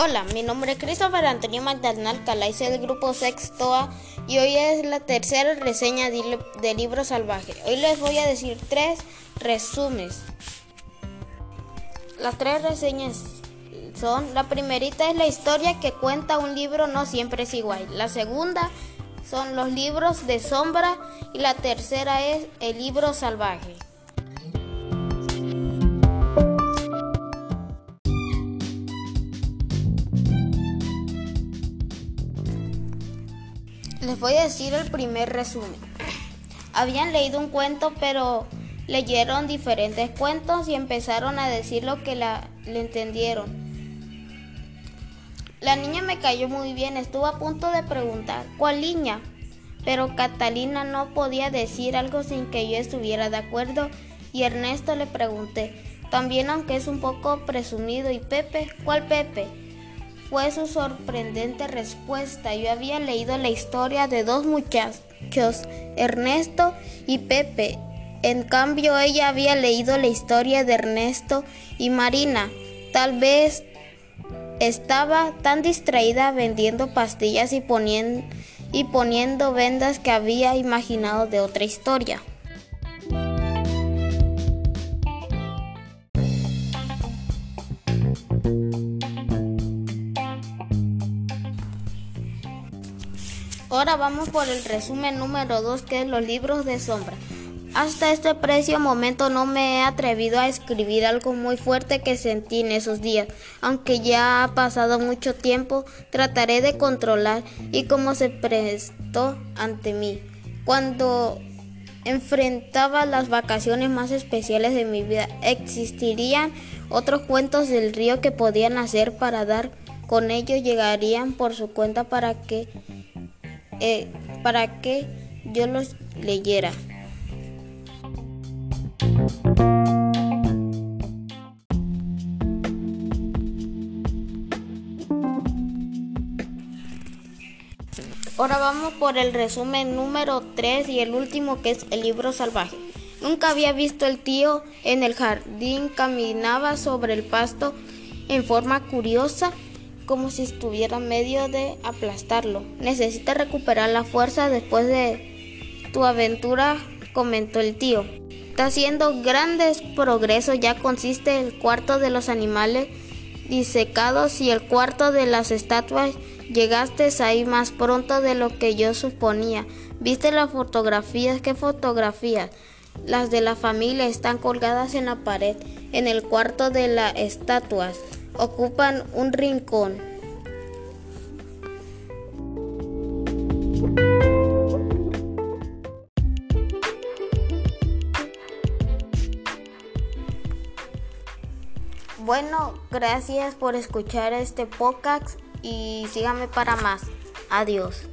Hola, mi nombre es Christopher Antonio Magdalena Alcalá del grupo Sextoa y hoy es la tercera reseña de, Libro Salvaje. Hoy les voy a decir tres resúmenes. Las tres reseñas son, la primerita es la historia que cuenta un libro no siempre es igual. La segunda son los libros de sombra y la tercera es el libro salvaje. Les voy a decir el primer resumen. Habían leído un cuento, pero leyeron diferentes cuentos y empezaron a decir lo que la, le entendieron. La niña me cayó muy bien, estuvo a punto de preguntar, ¿cuál niña? Pero Catalina no podía decir algo sin que yo estuviera de acuerdo y Ernesto le pregunté, también aunque es un poco presumido, ¿y Pepe? ¿Cuál Pepe? Fue su sorprendente respuesta. Yo había leído la historia de dos muchachos, Ernesto y Pepe. En cambio, ella había leído la historia de Ernesto y Marina. Tal vez estaba tan distraída vendiendo pastillas y poniendo, vendas que había imaginado de otra historia. Ahora vamos por el resumen número 2 que es los libros de sombra. Hasta este precio momento no me he atrevido a escribir algo muy fuerte que sentí en esos días. Aunque ya ha pasado mucho tiempo, trataré de controlar y cómo se prestó ante mí. Cuando enfrentaba las vacaciones más especiales de mi vida, existirían otros cuentos del río que podían hacer para dar con ellos llegarían por su cuenta para que eh, para que yo los leyera. Ahora vamos por el resumen número 3 y el último que es el libro salvaje. Nunca había visto el tío en el jardín, caminaba sobre el pasto en forma curiosa como si estuviera medio de aplastarlo. Necesita recuperar la fuerza después de tu aventura, comentó el tío. Está haciendo grandes progresos, ya consiste el cuarto de los animales disecados y el cuarto de las estatuas. Llegaste ahí más pronto de lo que yo suponía. ¿Viste las fotografías? ¿Qué fotografías? Las de la familia están colgadas en la pared, en el cuarto de las estatuas ocupan un rincón. Bueno, gracias por escuchar este podcast y síganme para más. Adiós.